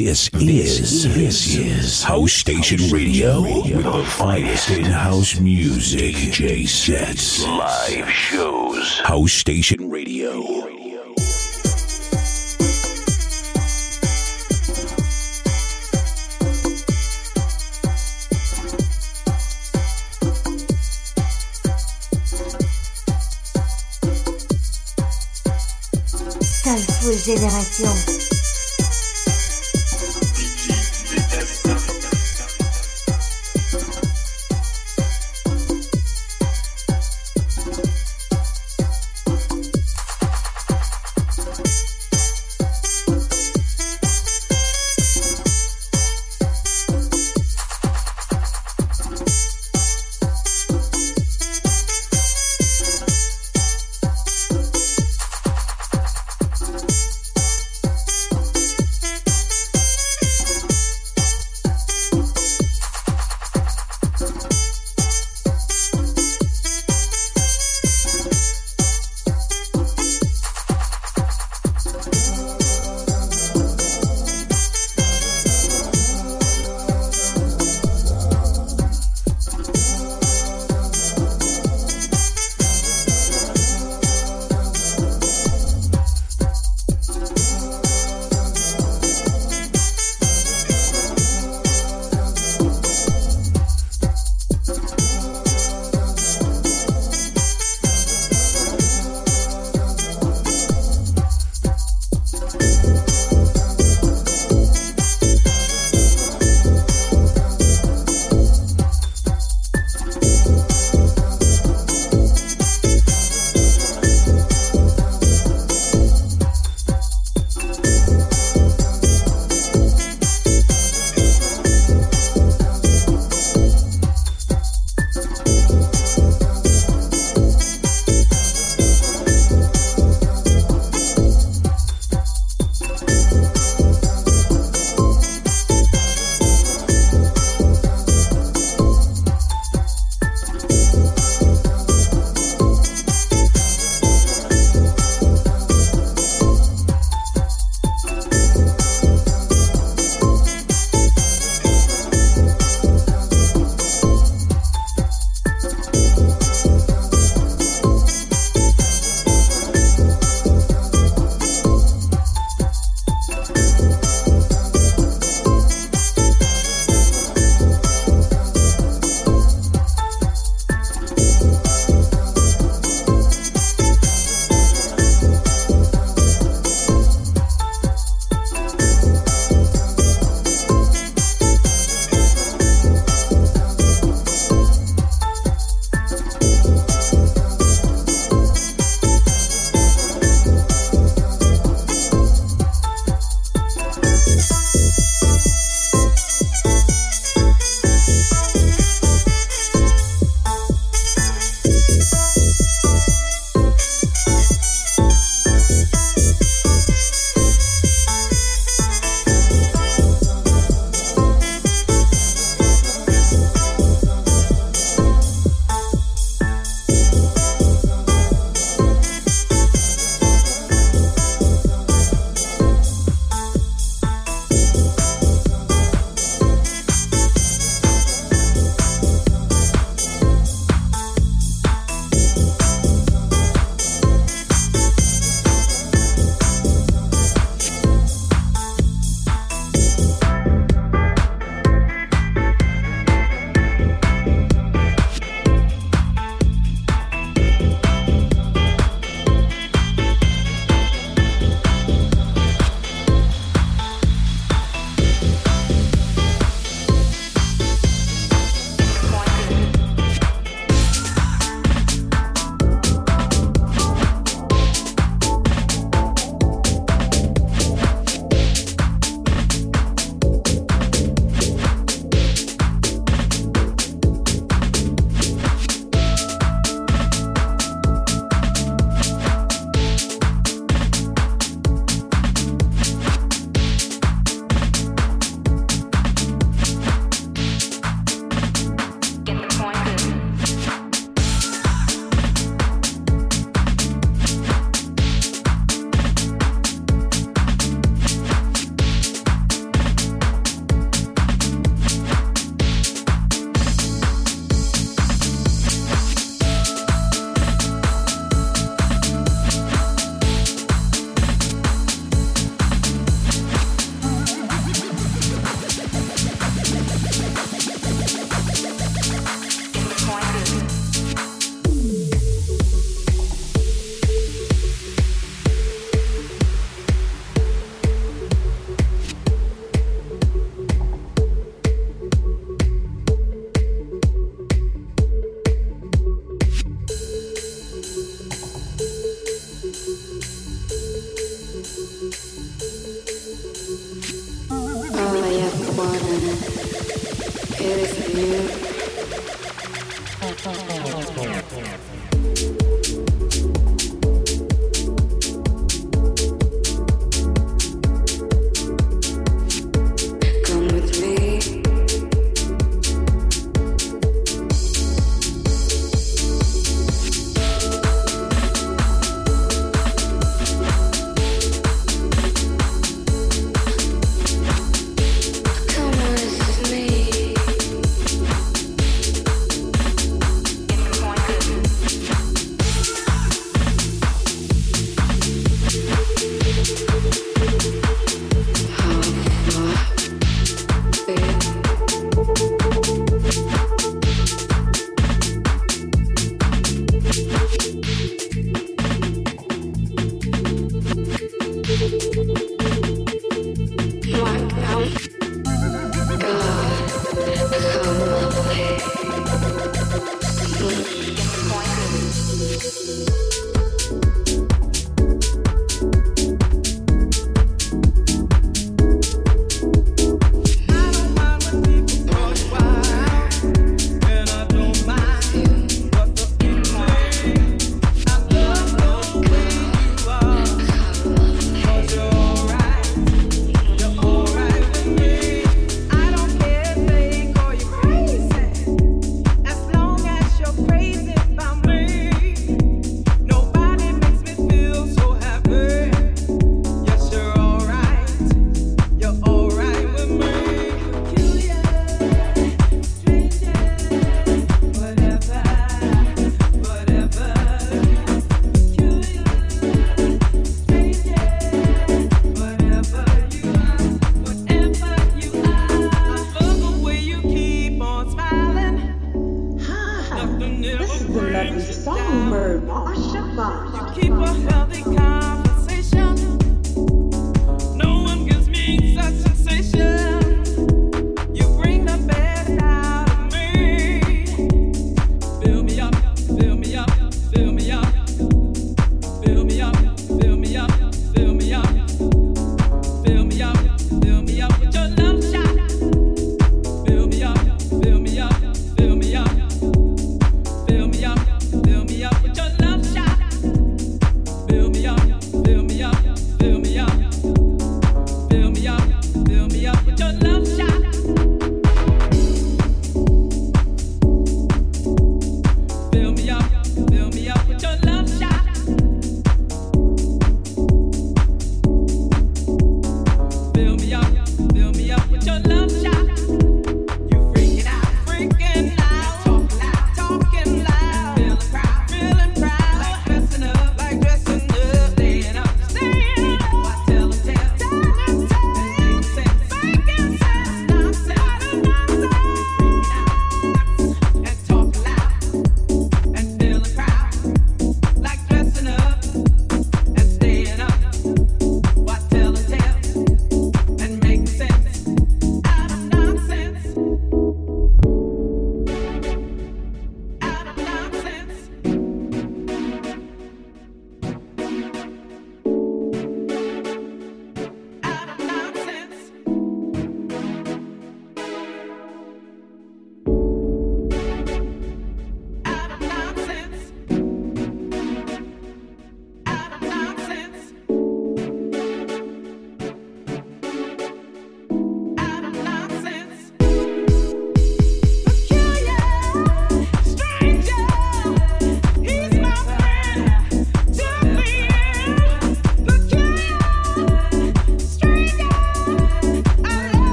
This is this is House Station Radio with the finest in house music. J sets, live shows. House Station Radio. Soulful Génération. Nobody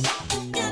Yeah.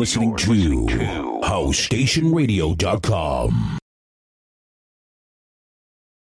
Listening to HouseStationRadio.com.